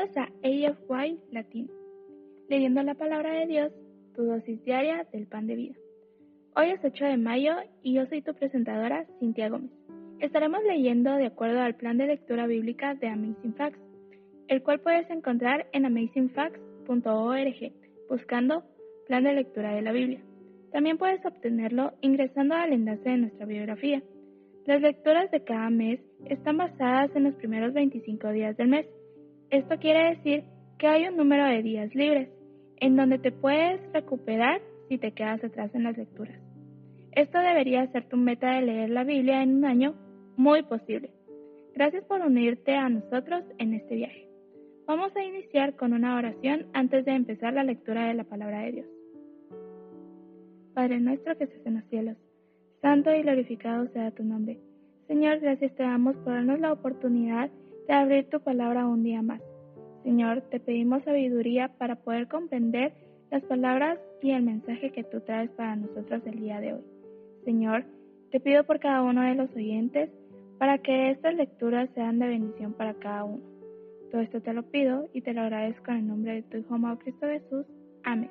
Bienvenidos a AFY Latino, leyendo la palabra de Dios, tu dosis diaria del pan de vida. Hoy es 8 de mayo y yo soy tu presentadora, Cintia Gómez. Estaremos leyendo de acuerdo al plan de lectura bíblica de Amazing Facts, el cual puedes encontrar en amazingfacts.org, buscando plan de lectura de la Biblia. También puedes obtenerlo ingresando al enlace de nuestra biografía. Las lecturas de cada mes están basadas en los primeros 25 días del mes. Esto quiere decir que hay un número de días libres, en donde te puedes recuperar si te quedas atrás en las lecturas. Esto debería ser tu meta de leer la Biblia en un año muy posible. Gracias por unirte a nosotros en este viaje. Vamos a iniciar con una oración antes de empezar la lectura de la palabra de Dios. Padre nuestro que estás en los cielos, santo y glorificado sea tu nombre. Señor, gracias te damos por darnos la oportunidad de abrir tu palabra un día más. Señor, te pedimos sabiduría para poder comprender las palabras y el mensaje que tú traes para nosotros el día de hoy. Señor, te pido por cada uno de los oyentes para que estas lecturas sean de bendición para cada uno. Todo esto te lo pido y te lo agradezco en el nombre de tu Hijo amado Cristo Jesús. Amén.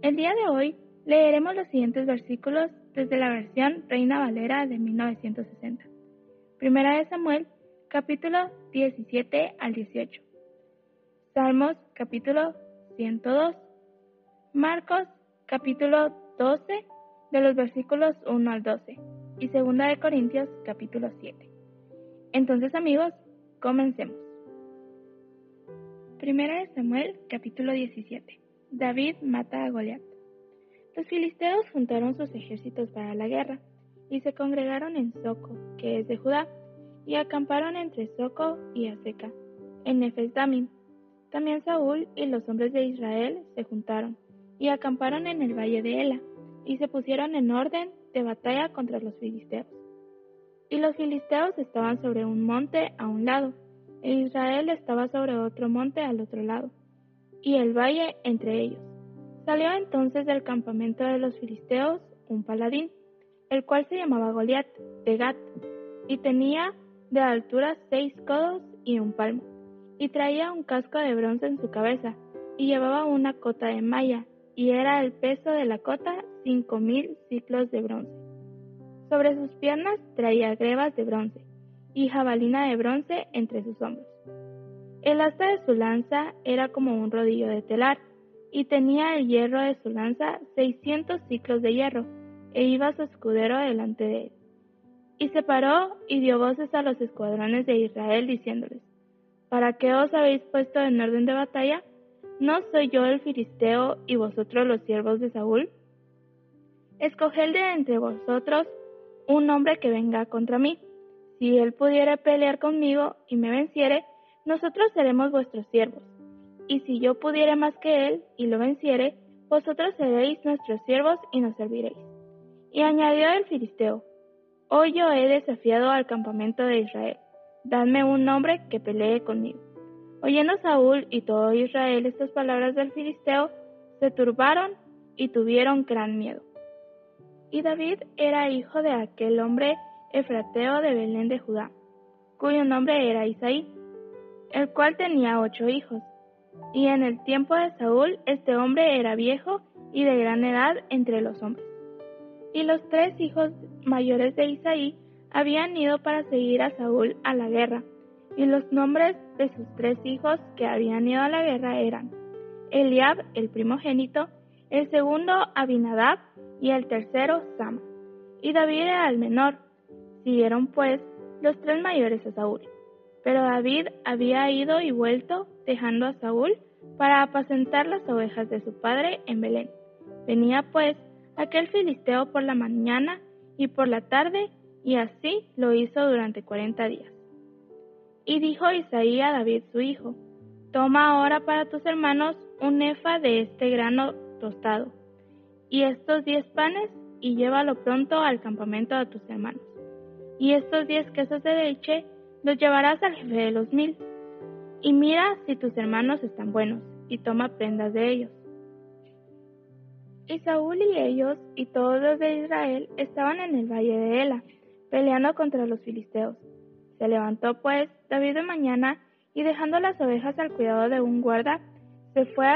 El día de hoy leeremos los siguientes versículos desde la versión Reina Valera de 1960. Primera de Samuel, capítulo 17 al 18. Salmos, capítulo 102. Marcos, capítulo 12, de los versículos 1 al 12. Y Segunda de Corintios, capítulo 7. Entonces, amigos, comencemos. Primera de Samuel, capítulo 17. David mata a Goliat. Los filisteos juntaron sus ejércitos para la guerra y se congregaron en Soco, que es de Judá, y acamparon entre Soco y Aseca, en Nefes También Saúl y los hombres de Israel se juntaron y acamparon en el valle de Ela, y se pusieron en orden de batalla contra los filisteos. Y los filisteos estaban sobre un monte a un lado, e Israel estaba sobre otro monte al otro lado, y el valle entre ellos. Salió entonces del campamento de los filisteos un paladín, el cual se llamaba Goliat de Gat, y tenía de altura seis codos y un palmo, y traía un casco de bronce en su cabeza, y llevaba una cota de malla, y era el peso de la cota cinco mil ciclos de bronce. Sobre sus piernas traía grebas de bronce, y jabalina de bronce entre sus hombros. El asta de su lanza era como un rodillo de telar, y tenía el hierro de su lanza seiscientos ciclos de hierro, e iba su escudero delante de él. Y se paró y dio voces a los escuadrones de Israel diciéndoles, ¿Para qué os habéis puesto en orden de batalla? ¿No soy yo el filisteo y vosotros los siervos de Saúl? Escoged de entre vosotros un hombre que venga contra mí. Si él pudiera pelear conmigo y me venciere, nosotros seremos vuestros siervos y si yo pudiere más que él y lo venciere, vosotros seréis nuestros siervos y nos serviréis. Y añadió el filisteo, Hoy yo he desafiado al campamento de Israel, dadme un hombre que pelee conmigo. Oyendo Saúl y todo Israel estas palabras del filisteo, se turbaron y tuvieron gran miedo. Y David era hijo de aquel hombre efrateo de Belén de Judá, cuyo nombre era Isaí, el cual tenía ocho hijos y en el tiempo de Saúl este hombre era viejo y de gran edad entre los hombres. Y los tres hijos mayores de Isaí habían ido para seguir a Saúl a la guerra, y los nombres de sus tres hijos que habían ido a la guerra eran Eliab, el primogénito, el segundo Abinadab y el tercero Sama. Y David era el menor. Siguieron pues los tres mayores a Saúl. Pero David había ido y vuelto, dejando a Saúl para apacentar las ovejas de su padre en Belén. Venía pues aquel filisteo por la mañana y por la tarde, y así lo hizo durante cuarenta días. Y dijo Isaí a David su hijo, Toma ahora para tus hermanos un efa de este grano tostado, y estos diez panes, y llévalo pronto al campamento de tus hermanos. Y estos diez quesos de leche, los llevarás al jefe de los mil, y mira si tus hermanos están buenos, y toma prendas de ellos. Y Saúl y ellos y todos los de Israel estaban en el valle de Ela, peleando contra los filisteos. Se levantó pues David de mañana y dejando las ovejas al cuidado de un guarda, se fue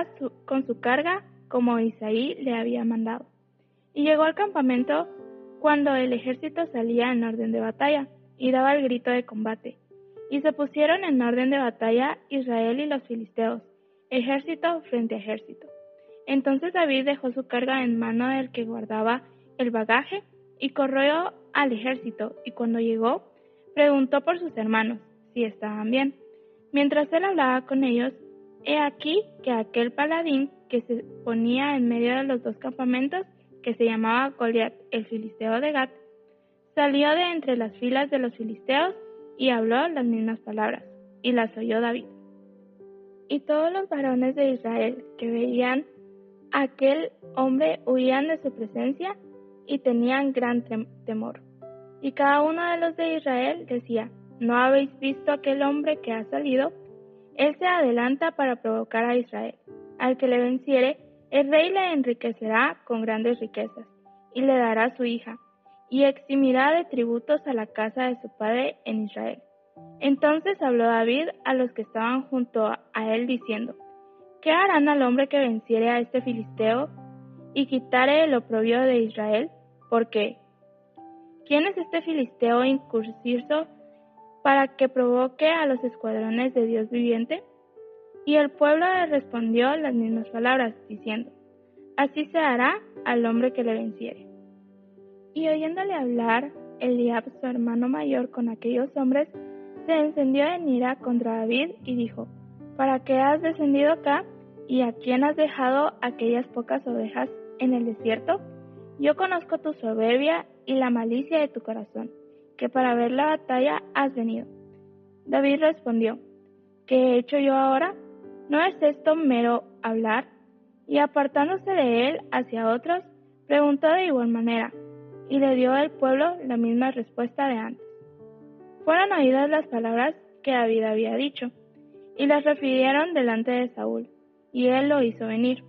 con su carga como Isaí le había mandado. Y llegó al campamento cuando el ejército salía en orden de batalla y daba el grito de combate. Y se pusieron en orden de batalla Israel y los filisteos, ejército frente ejército. Entonces David dejó su carga en mano del que guardaba el bagaje y corrió al ejército, y cuando llegó, preguntó por sus hermanos si estaban bien. Mientras él hablaba con ellos, he aquí que aquel paladín que se ponía en medio de los dos campamentos, que se llamaba Goliat, el filisteo de Gat, salió de entre las filas de los filisteos y habló las mismas palabras, y las oyó David. Y todos los varones de Israel que veían aquel hombre huían de su presencia y tenían gran temor. Y cada uno de los de Israel decía, ¿no habéis visto aquel hombre que ha salido? Él se adelanta para provocar a Israel. Al que le venciere, el rey le enriquecerá con grandes riquezas, y le dará su hija, y eximirá de tributos a la casa de su padre en Israel. Entonces habló David a los que estaban junto a él diciendo, ¿Qué harán al hombre que venciere a este filisteo y quitare el oprobio de Israel? Porque, ¿quién es este filisteo incursivo para que provoque a los escuadrones de Dios viviente? Y el pueblo le respondió las mismas palabras, diciendo, Así se hará al hombre que le venciere. Y oyéndole hablar, Eliab, su hermano mayor, con aquellos hombres, se encendió en ira contra David y dijo, ¿Para qué has descendido acá? ¿Y a quién has dejado aquellas pocas ovejas en el desierto? Yo conozco tu soberbia y la malicia de tu corazón, que para ver la batalla has venido. David respondió, ¿qué he hecho yo ahora? ¿No es esto mero hablar? Y apartándose de él hacia otros, preguntó de igual manera, y le dio al pueblo la misma respuesta de antes. Fueron oídas las palabras que David había dicho, y las refirieron delante de Saúl, y él lo hizo venir.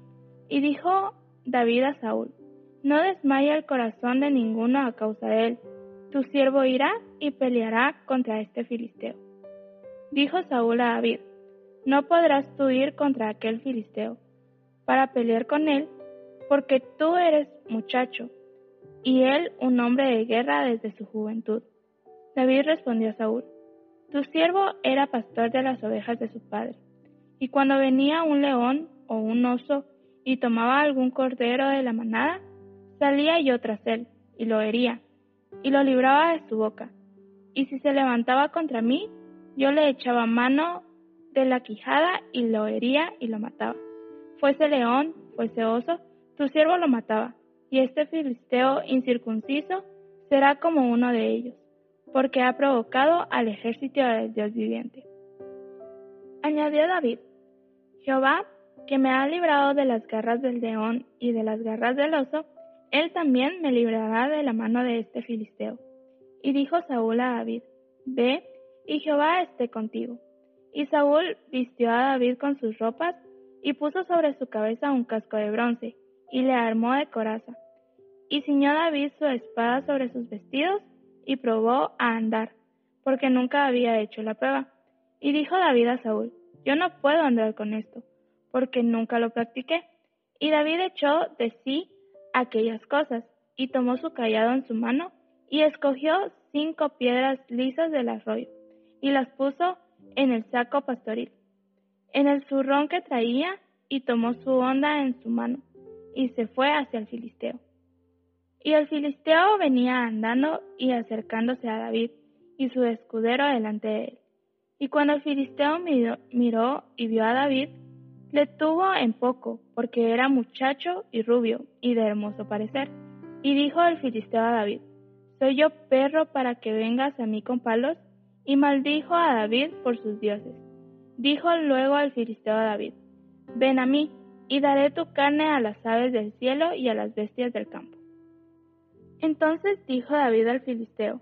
Y dijo David a Saúl, no desmaya el corazón de ninguno a causa de él, tu siervo irá y peleará contra este filisteo. Dijo Saúl a David, no podrás tú ir contra aquel filisteo para pelear con él, porque tú eres muchacho, y él un hombre de guerra desde su juventud. David respondió a Saúl, tu siervo era pastor de las ovejas de su padre, y cuando venía un león o un oso y tomaba algún cordero de la manada, salía yo tras él, y lo hería, y lo libraba de su boca. Y si se levantaba contra mí, yo le echaba mano de la quijada y lo hería y lo mataba. Fuese león, fuese oso, tu siervo lo mataba, y este filisteo incircunciso será como uno de ellos, porque ha provocado al ejército del Dios viviente. Añadió David, Jehová, que me ha librado de las garras del león y de las garras del oso, él también me librará de la mano de este filisteo. Y dijo Saúl a David, Ve, y Jehová esté contigo. Y Saúl vistió a David con sus ropas, y puso sobre su cabeza un casco de bronce, y le armó de coraza. Y ciñó David su espada sobre sus vestidos, y probó a andar, porque nunca había hecho la prueba. Y dijo David a Saúl, Yo no puedo andar con esto, porque nunca lo practiqué. Y David echó de sí aquellas cosas, y tomó su callado en su mano, y escogió cinco piedras lisas del arroyo, y las puso en el saco pastoril, en el zurrón que traía, y tomó su onda en su mano, y se fue hacia el filisteo. Y el filisteo venía andando y acercándose a David, y su escudero delante de él. Y cuando el filisteo miró, y vio a David, le tuvo en poco, porque era muchacho y rubio, y de hermoso parecer. Y dijo el filisteo a David, ¿Soy yo perro para que vengas a mí con palos? y maldijo a David por sus dioses. Dijo luego al filisteo a David, Ven a mí, y daré tu carne a las aves del cielo y a las bestias del campo. Entonces dijo David al filisteo,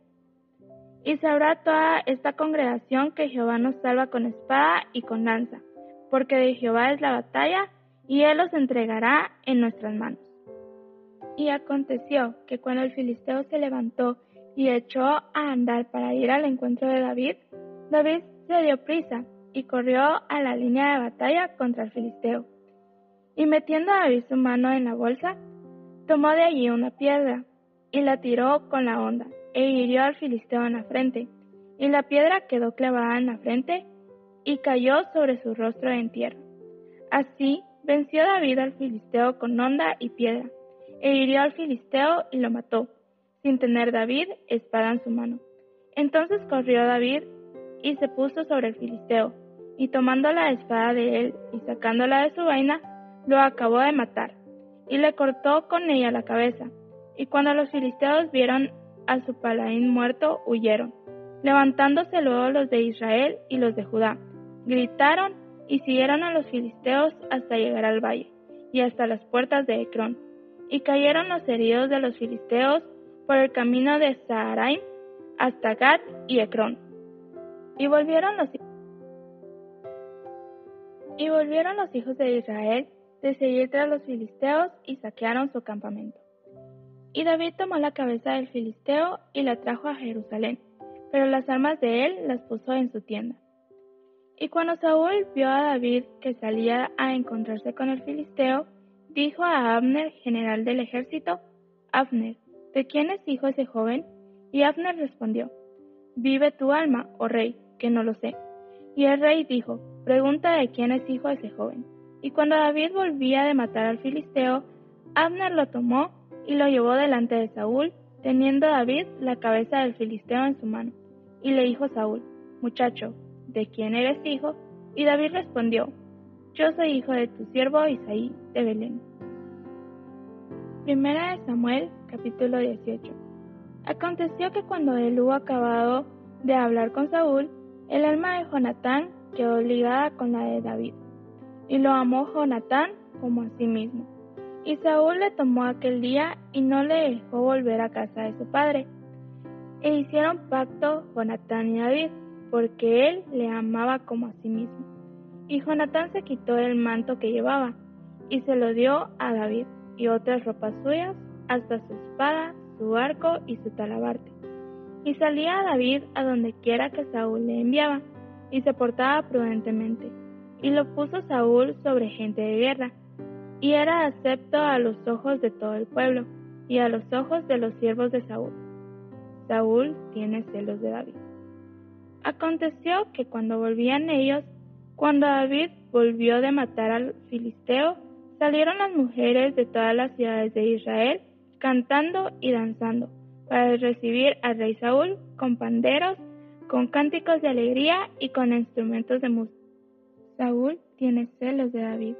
Y sabrá toda esta congregación que Jehová nos salva con espada y con lanza, porque de Jehová es la batalla, y él los entregará en nuestras manos. Y aconteció que cuando el filisteo se levantó y echó a andar para ir al encuentro de David, David se dio prisa y corrió a la línea de batalla contra el filisteo. Y metiendo a David su mano en la bolsa, tomó de allí una piedra y la tiró con la onda e hirió al filisteo en la frente. Y la piedra quedó clavada en la frente y cayó sobre su rostro en tierra. Así venció David al filisteo con onda y piedra, e hirió al filisteo y lo mató, sin tener David espada en su mano. Entonces corrió David y se puso sobre el filisteo, y tomando la espada de él y sacándola de su vaina, lo acabó de matar, y le cortó con ella la cabeza. Y cuando los filisteos vieron a su paladín muerto, huyeron, levantándose luego los de Israel y los de Judá. Gritaron y siguieron a los filisteos hasta llegar al valle y hasta las puertas de Ecrón. Y cayeron los heridos de los filisteos por el camino de Saharaim hasta Gad y Ecrón. Y volvieron los y volvieron los hijos de Israel de seguir tras los filisteos y saquearon su campamento. Y David tomó la cabeza del filisteo y la trajo a Jerusalén, pero las armas de él las puso en su tienda. Y cuando Saúl vio a David que salía a encontrarse con el filisteo, dijo a Abner, general del ejército, Abner, ¿de quién es hijo ese joven? Y Abner respondió, Vive tu alma, oh rey, que no lo sé. Y el rey dijo, Pregunta de quién es hijo ese joven. Y cuando David volvía de matar al filisteo, Abner lo tomó y lo llevó delante de Saúl, teniendo David la cabeza del filisteo en su mano. Y le dijo Saúl, Muchacho, ¿de quién eres hijo? Y David respondió, Yo soy hijo de tu siervo Isaí de Belén. Primera de Samuel, capítulo 18. Aconteció que cuando él hubo acabado de hablar con Saúl, el alma de Jonatán quedó ligada con la de David, y lo amó Jonatán como a sí mismo. Y Saúl le tomó aquel día y no le dejó volver a casa de su padre. E hicieron pacto Jonatán y David, porque él le amaba como a sí mismo. Y Jonatán se quitó el manto que llevaba y se lo dio a David y otras ropas suyas, hasta su espada, su arco y su talabarte. Y salía David a donde quiera que Saúl le enviaba, y se portaba prudentemente. Y lo puso Saúl sobre gente de guerra, y era acepto a los ojos de todo el pueblo y a los ojos de los siervos de Saúl. Saúl tiene celos de David. Aconteció que cuando volvían ellos, cuando David volvió de matar al filisteo, salieron las mujeres de todas las ciudades de Israel cantando y danzando para recibir al rey Saúl con panderos, con cánticos de alegría y con instrumentos de música. Saúl tiene celos de David.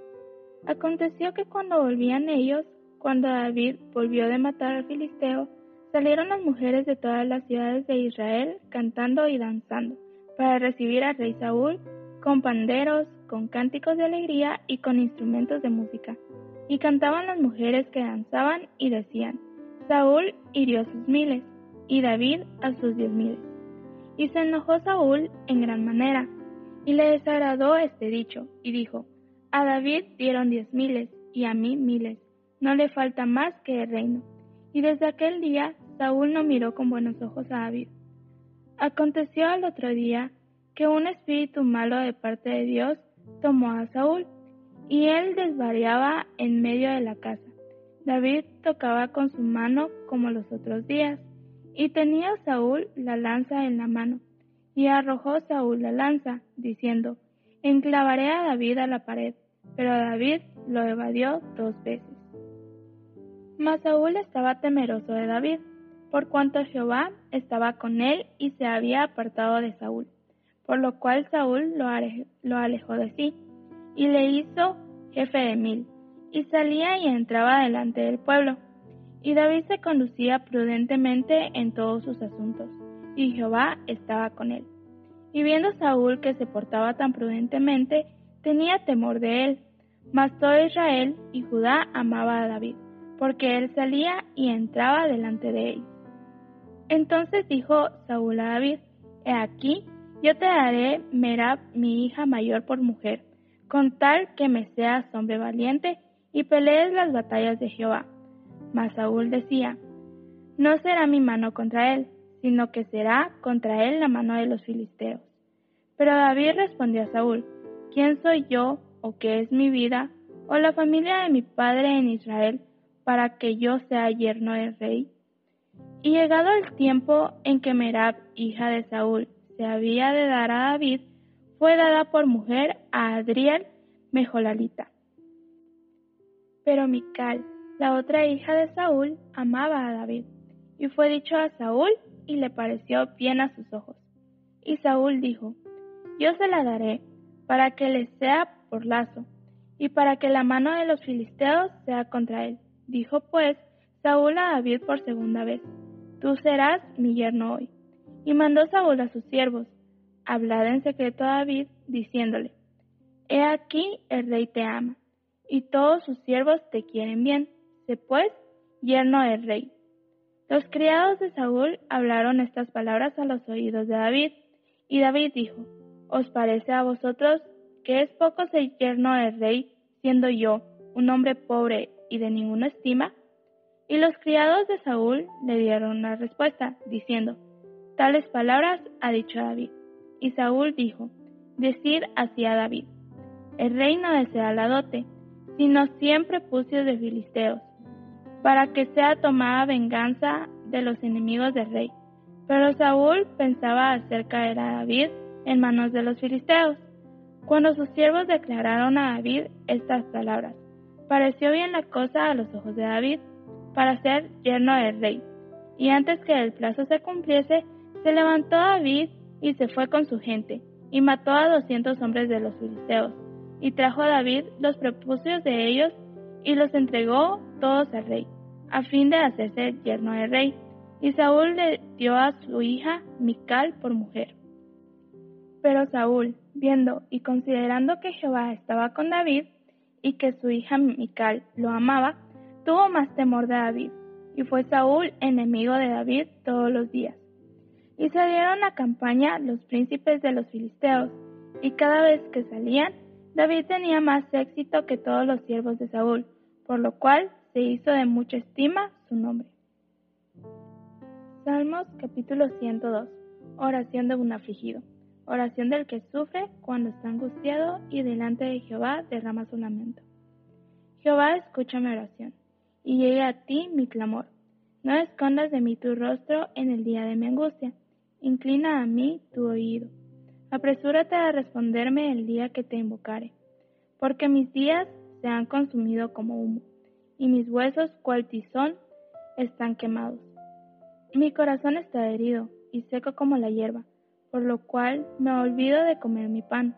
Aconteció que cuando volvían ellos, cuando David volvió de matar al filisteo, salieron las mujeres de todas las ciudades de Israel cantando y danzando, para recibir al rey Saúl con panderos, con cánticos de alegría y con instrumentos de música. Y cantaban las mujeres que danzaban y decían, Saúl hirió sus miles, y David a sus diez miles. Y se enojó Saúl en gran manera, y le desagradó este dicho, y dijo, a David dieron diez miles y a mí miles. No le falta más que el reino. Y desde aquel día Saúl no miró con buenos ojos a David. Aconteció al otro día que un espíritu malo de parte de Dios tomó a Saúl, y él desvariaba en medio de la casa. David tocaba con su mano como los otros días, y tenía Saúl la lanza en la mano, y arrojó Saúl la lanza, diciendo, Enclavaré a David a la pared pero David lo evadió dos veces. Mas Saúl estaba temeroso de David, por cuanto Jehová estaba con él y se había apartado de Saúl, por lo cual Saúl lo, alejó de sí, y le hizo jefe de mil, y salía y entraba delante del pueblo. Y David se conducía prudentemente en todos sus asuntos, y Jehová estaba con él. Y viendo Saúl que se portaba tan prudentemente, tenía temor de él. Mas todo Israel y Judá amaba a David, porque él salía y entraba delante de ellos. Entonces dijo Saúl a David, He aquí, yo te daré Merab, mi hija mayor, por mujer, con tal que me seas hombre valiente y pelees las batallas de Jehová. Mas Saúl decía, No será mi mano contra él, sino que será contra él la mano de los filisteos. Pero David respondió a Saúl, ¿quién soy yo o qué es mi vida o la familia de mi padre en Israel para que yo sea yerno del rey? Y llegado el tiempo en que Merab, hija de Saúl, se había de dar a David, fue dada por mujer a Adriel Mejolalita. Pero Mical, la otra hija de Saúl, amaba a David, y fue dicho a Saúl y le pareció bien a sus ojos. Y Saúl dijo, Yo se la daré, para que le sea por lazo, y para que la mano de los filisteos sea contra él. Dijo pues Saúl a David por segunda vez, Tú serás mi yerno hoy. Y mandó Saúl a sus siervos, hablad en secreto a David, diciéndole, He aquí el rey te ama, y todos sus siervos te quieren bien. Sé pues yerno del rey. Los criados de Saúl hablaron estas palabras a los oídos de David, y David dijo, ¿Os parece a vosotros que es poco ser yerno del rey, siendo yo un hombre pobre y de ninguna estima? Y los criados de Saúl le dieron una respuesta, diciendo, Tales palabras ha dicho David. Y Saúl dijo, Decir así a David, el rey no desea la dote, sino siempre pucios de filisteos para que sea tomada venganza de los enemigos del rey. Pero Saúl pensaba hacer caer a David en manos de los filisteos. Cuando sus siervos declararon a David estas palabras, pareció bien la cosa a los ojos de David para ser yerno del rey. Y antes que el plazo se cumpliese, se levantó David y se fue con su gente, y mató a doscientos hombres de los filisteos, y trajo a David los prepucios de ellos y los entregó todos al rey, a fin de hacerse yerno del rey. Y Saúl le dio a su hija Mical por mujer. Pero Saúl, viendo y considerando que Jehová estaba con David y que su hija Mical lo amaba, tuvo más temor de David, y fue Saúl enemigo de David todos los días. Y salieron a campaña los príncipes de los filisteos, y cada vez que salían, David tenía más éxito que todos los siervos de Saúl, por lo cual se hizo de mucha estima su nombre. Salmos capítulo 102. Oración de un afligido. Oración del que sufre cuando está angustiado y delante de Jehová derrama su lamento. Jehová, escucha mi oración, y llegue a ti mi clamor. No escondas de mí tu rostro en el día de mi angustia. Inclina a mí tu oído. Apresúrate a responderme el día que te invocare, porque mis días se han consumido como humo, y mis huesos, cual tizón, están quemados. Mi corazón está herido y seco como la hierba, por lo cual me olvido de comer mi pan.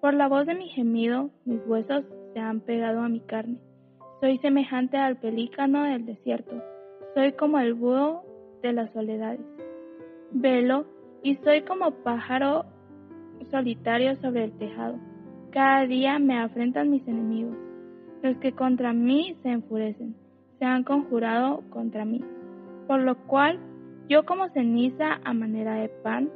Por la voz de mi gemido, mis huesos se han pegado a mi carne. Soy semejante al pelícano del desierto, soy como el búho de las soledades. Velo y soy como pájaro solitario sobre el tejado. Cada día me afrentan mis enemigos. Los que contra mí se enfurecen, se han conjurado contra mí. Por lo cual yo como ceniza a manera de pan,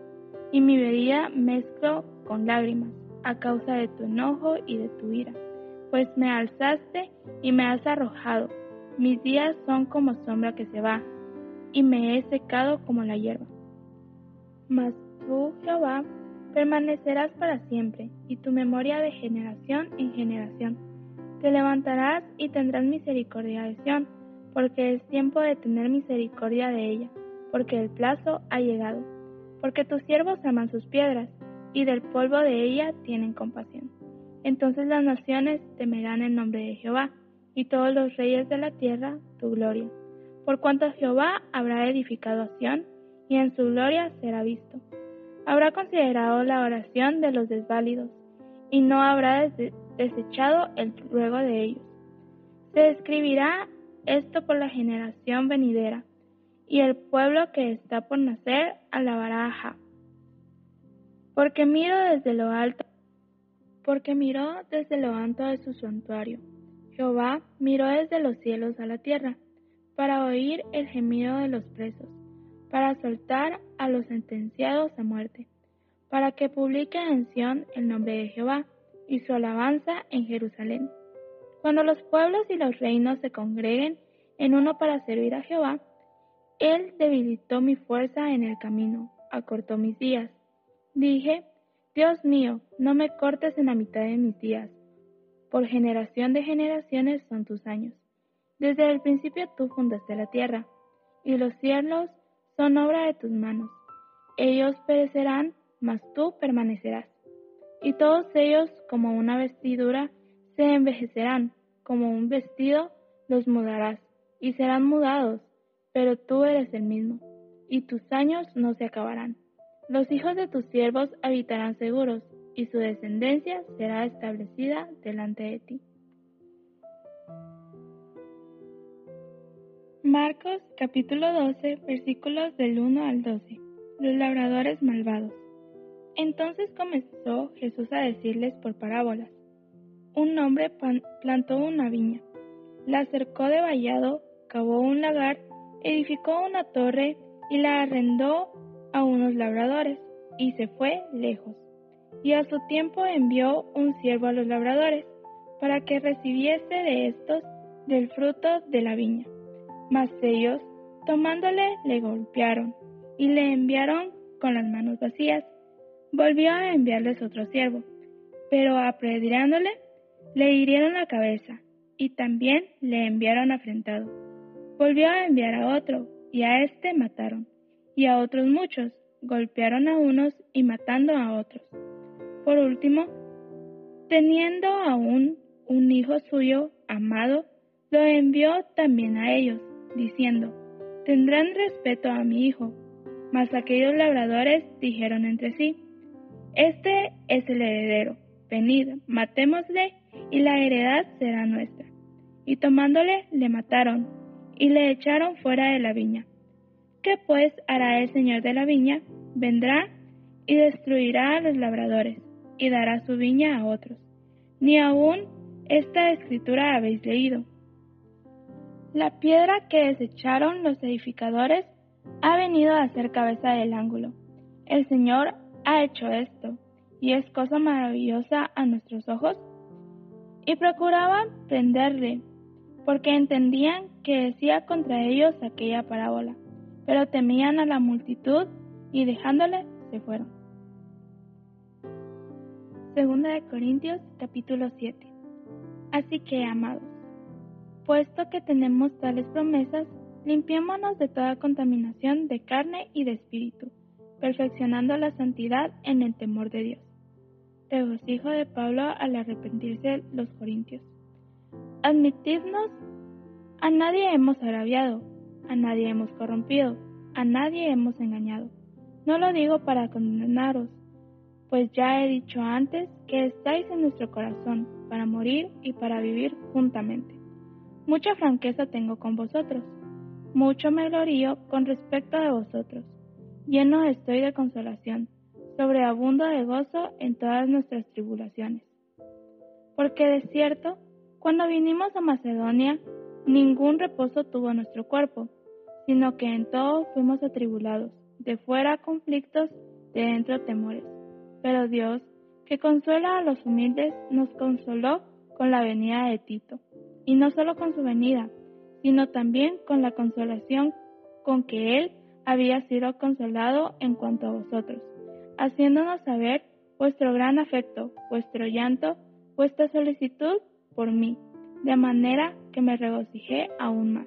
y mi bebida mezclo con lágrimas, a causa de tu enojo y de tu ira. Pues me alzaste y me has arrojado. Mis días son como sombra que se va, y me he secado como la hierba. Mas tú, Jehová, permanecerás para siempre, y tu memoria de generación en generación. Te levantarás y tendrás misericordia de Sión, porque es tiempo de tener misericordia de ella, porque el plazo ha llegado, porque tus siervos aman sus piedras, y del polvo de ella tienen compasión. Entonces las naciones temerán el nombre de Jehová, y todos los reyes de la tierra tu gloria. Por cuanto Jehová habrá edificado a Sión, y en su gloria será visto habrá considerado la oración de los desválidos y no habrá desechado el ruego de ellos. Se escribirá esto por la generación venidera, y el pueblo que está por nacer alabará a porque miro desde lo alto, porque miró desde lo alto de su santuario. Jehová miró desde los cielos a la tierra, para oír el gemido de los presos, para soltar a los sentenciados a muerte, para que publique en Sión el nombre de Jehová y su alabanza en Jerusalén. Cuando los pueblos y los reinos se congreguen en uno para servir a Jehová, Él debilitó mi fuerza en el camino, acortó mis días. Dije, Dios mío, no me cortes en la mitad de mis días. Por generación de generaciones son tus años. Desde el principio tú fundaste la tierra, y los cielos son obra de tus manos. Ellos perecerán, mas tú permanecerás. Y todos ellos, como una vestidura, se envejecerán, como un vestido los mudarás, y serán mudados, pero tú eres el mismo, y tus años no se acabarán. Los hijos de tus siervos habitarán seguros, y su descendencia será establecida delante de ti. Marcos capítulo 12 versículos del 1 al 12. Los labradores malvados. Entonces comenzó Jesús a decirles por parábolas. Un hombre plantó una viña, la cercó de vallado, cavó un lagar, edificó una torre y la arrendó a unos labradores, y se fue lejos. Y a su tiempo envió un siervo a los labradores, para que recibiese de estos del fruto de la viña. Mas ellos, tomándole, le golpearon, y le enviaron con las manos vacías. Volvió a enviarles otro siervo, pero apedreándole, le hirieron la cabeza, y también le enviaron afrentado. Volvió a enviar a otro, y a éste mataron, y a otros muchos, golpearon a unos y matando a otros. Por último, teniendo aún un hijo suyo amado, lo envió también a ellos, diciendo, tendrán respeto a mi hijo. Mas aquellos labradores dijeron entre sí, este es el heredero, venid, matémosle y la heredad será nuestra. Y tomándole, le mataron y le echaron fuera de la viña. ¿Qué pues hará el señor de la viña? Vendrá y destruirá a los labradores y dará su viña a otros. Ni aún esta escritura habéis leído. La piedra que desecharon los edificadores ha venido a ser cabeza del ángulo. El Señor ha hecho esto, y es cosa maravillosa a nuestros ojos. Y procuraban prenderle, porque entendían que decía contra ellos aquella parábola, pero temían a la multitud y dejándole se fueron. Segunda de Corintios capítulo 7. Así que, amados, puesto que tenemos tales promesas, limpiémonos de toda contaminación de carne y de espíritu, perfeccionando la santidad en el temor de Dios. Regocijo de Pablo al arrepentirse los corintios. Admitidnos, a nadie hemos agraviado, a nadie hemos corrompido, a nadie hemos engañado. No lo digo para condenaros, pues ya he dicho antes que estáis en nuestro corazón para morir y para vivir juntamente. Mucha franqueza tengo con vosotros, mucho me glorío con respecto de vosotros, lleno estoy de consolación, sobreabundo de gozo en todas nuestras tribulaciones. Porque de cierto, cuando vinimos a Macedonia, ningún reposo tuvo nuestro cuerpo, sino que en todo fuimos atribulados, de fuera conflictos, de dentro temores. Pero Dios, que consuela a los humildes, nos consoló con la venida de Tito, y no solo con su venida, sino también con la consolación con que él había sido consolado en cuanto a vosotros, haciéndonos saber vuestro gran afecto, vuestro llanto, vuestra solicitud por mí, de manera que me regocijé aún más.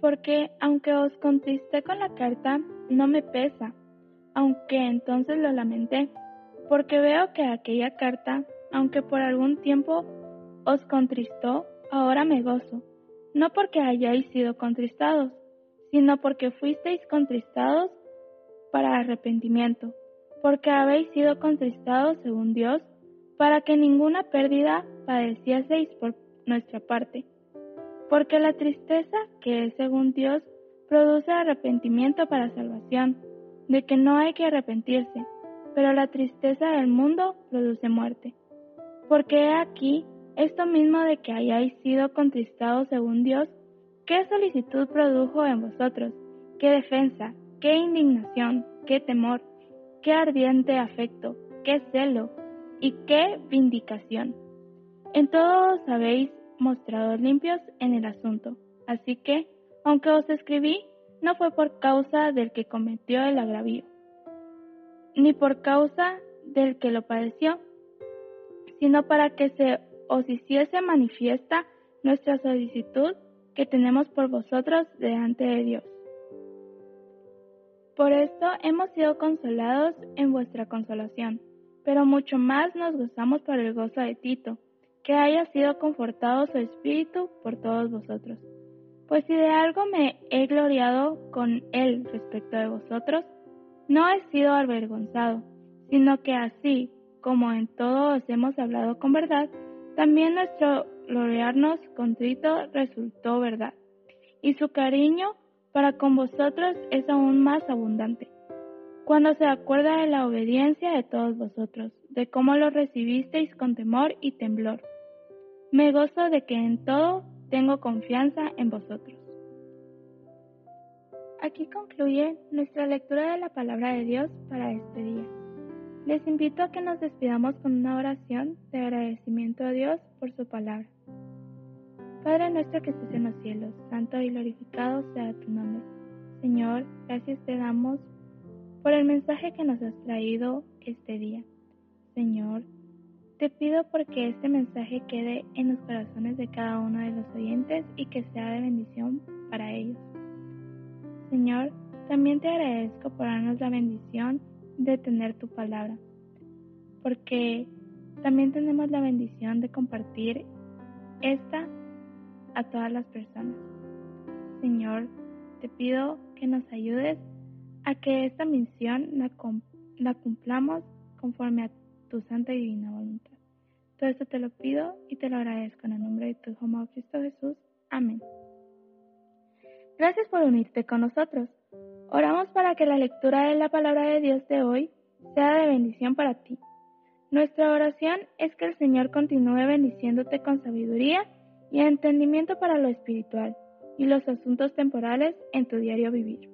Porque aunque os contristé con la carta, no me pesa, aunque entonces lo lamenté, porque veo que aquella carta, aunque por algún tiempo os contristó, ahora me gozo, no porque hayáis sido contristados, sino porque fuisteis contristados para arrepentimiento, porque habéis sido contristados según Dios, para que ninguna pérdida padecieseis por nuestra parte. Porque la tristeza, que es según Dios, produce arrepentimiento para salvación, de que no hay que arrepentirse, pero la tristeza del mundo produce muerte. Porque he aquí esto mismo de que hayáis sido contristados según Dios, ¿qué solicitud produjo en vosotros? ¿Qué defensa? ¿Qué indignación? ¿Qué temor? ¿Qué ardiente afecto? ¿Qué celo? ¿Y qué vindicación? En todo os habéis mostrado limpios en el asunto. Así que, aunque os escribí, no fue por causa del que cometió el agravio, ni por causa del que lo padeció, sino para que se os hiciese manifiesta nuestra solicitud que tenemos por vosotros delante de Dios. Por esto hemos sido consolados en vuestra consolación, pero mucho más nos gozamos por el gozo de Tito, que haya sido confortado su espíritu por todos vosotros. Pues si de algo me he gloriado con él respecto de vosotros, no he sido avergonzado, sino que así como en todo os hemos hablado con verdad, también nuestro gloriarnos contrito resultó verdad, y su cariño para con vosotros es aún más abundante. Cuando se acuerda de la obediencia de todos vosotros, de cómo lo recibisteis con temor y temblor, me gozo de que en todo tengo confianza en vosotros. Aquí concluye nuestra lectura de la palabra de Dios para este día. Les invito a que nos despidamos con una oración de agradecimiento a Dios por su palabra. Padre nuestro que estés en los cielos, santo y glorificado sea tu nombre. Señor, gracias te damos por el mensaje que nos has traído este día. Señor, te pido porque este mensaje quede en los corazones de cada uno de los oyentes y que sea de bendición para ellos. Señor, también te agradezco por darnos la bendición de tener tu palabra, porque también tenemos la bendición de compartir esta a todas las personas. Señor, te pido que nos ayudes a que esta misión la, la cumplamos conforme a tu santa y divina voluntad. Todo esto te lo pido y te lo agradezco en el nombre de tu Hijo Cristo Jesús. Amén. Gracias por unirte con nosotros. Oramos para que la lectura de la palabra de Dios de hoy sea de bendición para ti. Nuestra oración es que el Señor continúe bendiciéndote con sabiduría y entendimiento para lo espiritual y los asuntos temporales en tu diario vivir.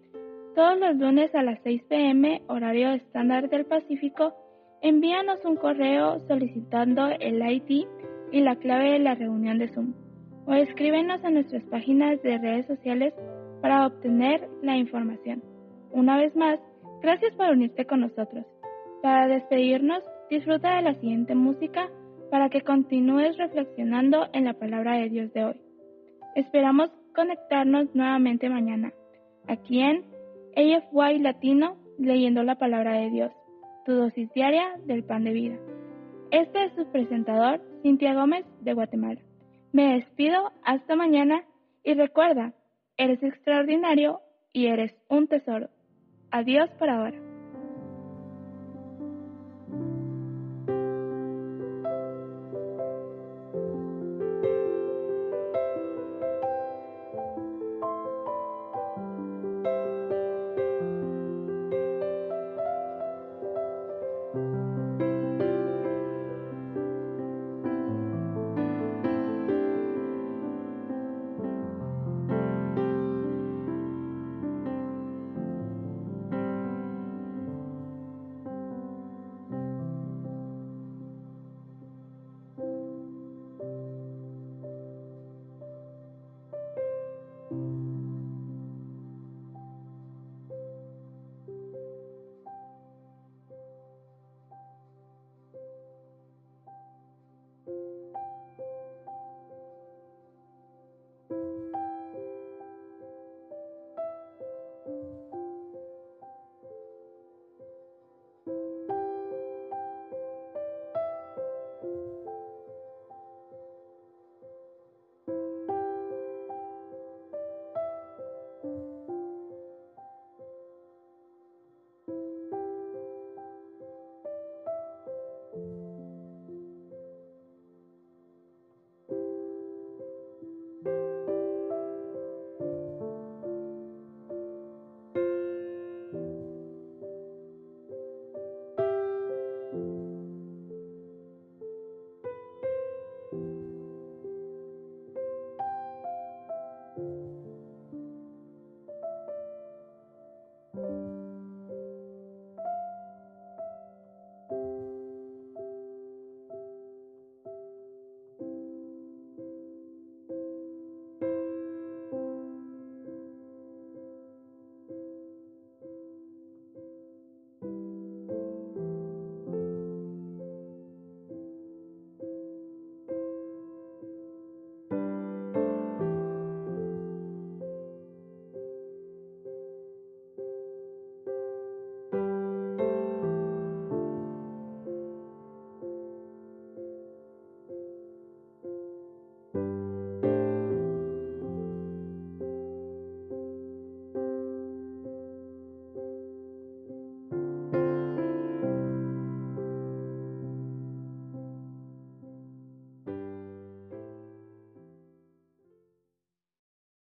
todos los lunes a las 6 pm horario estándar del Pacífico, envíanos un correo solicitando el ID y la clave de la reunión de Zoom o escríbenos en nuestras páginas de redes sociales para obtener la información. Una vez más, gracias por unirte con nosotros. Para despedirnos, disfruta de la siguiente música para que continúes reflexionando en la palabra de Dios de hoy. Esperamos conectarnos nuevamente mañana, aquí en AFY Latino, leyendo la palabra de Dios, tu dosis diaria del pan de vida. Este es su presentador, Cintia Gómez, de Guatemala. Me despido hasta mañana y recuerda, eres extraordinario y eres un tesoro. Adiós por ahora.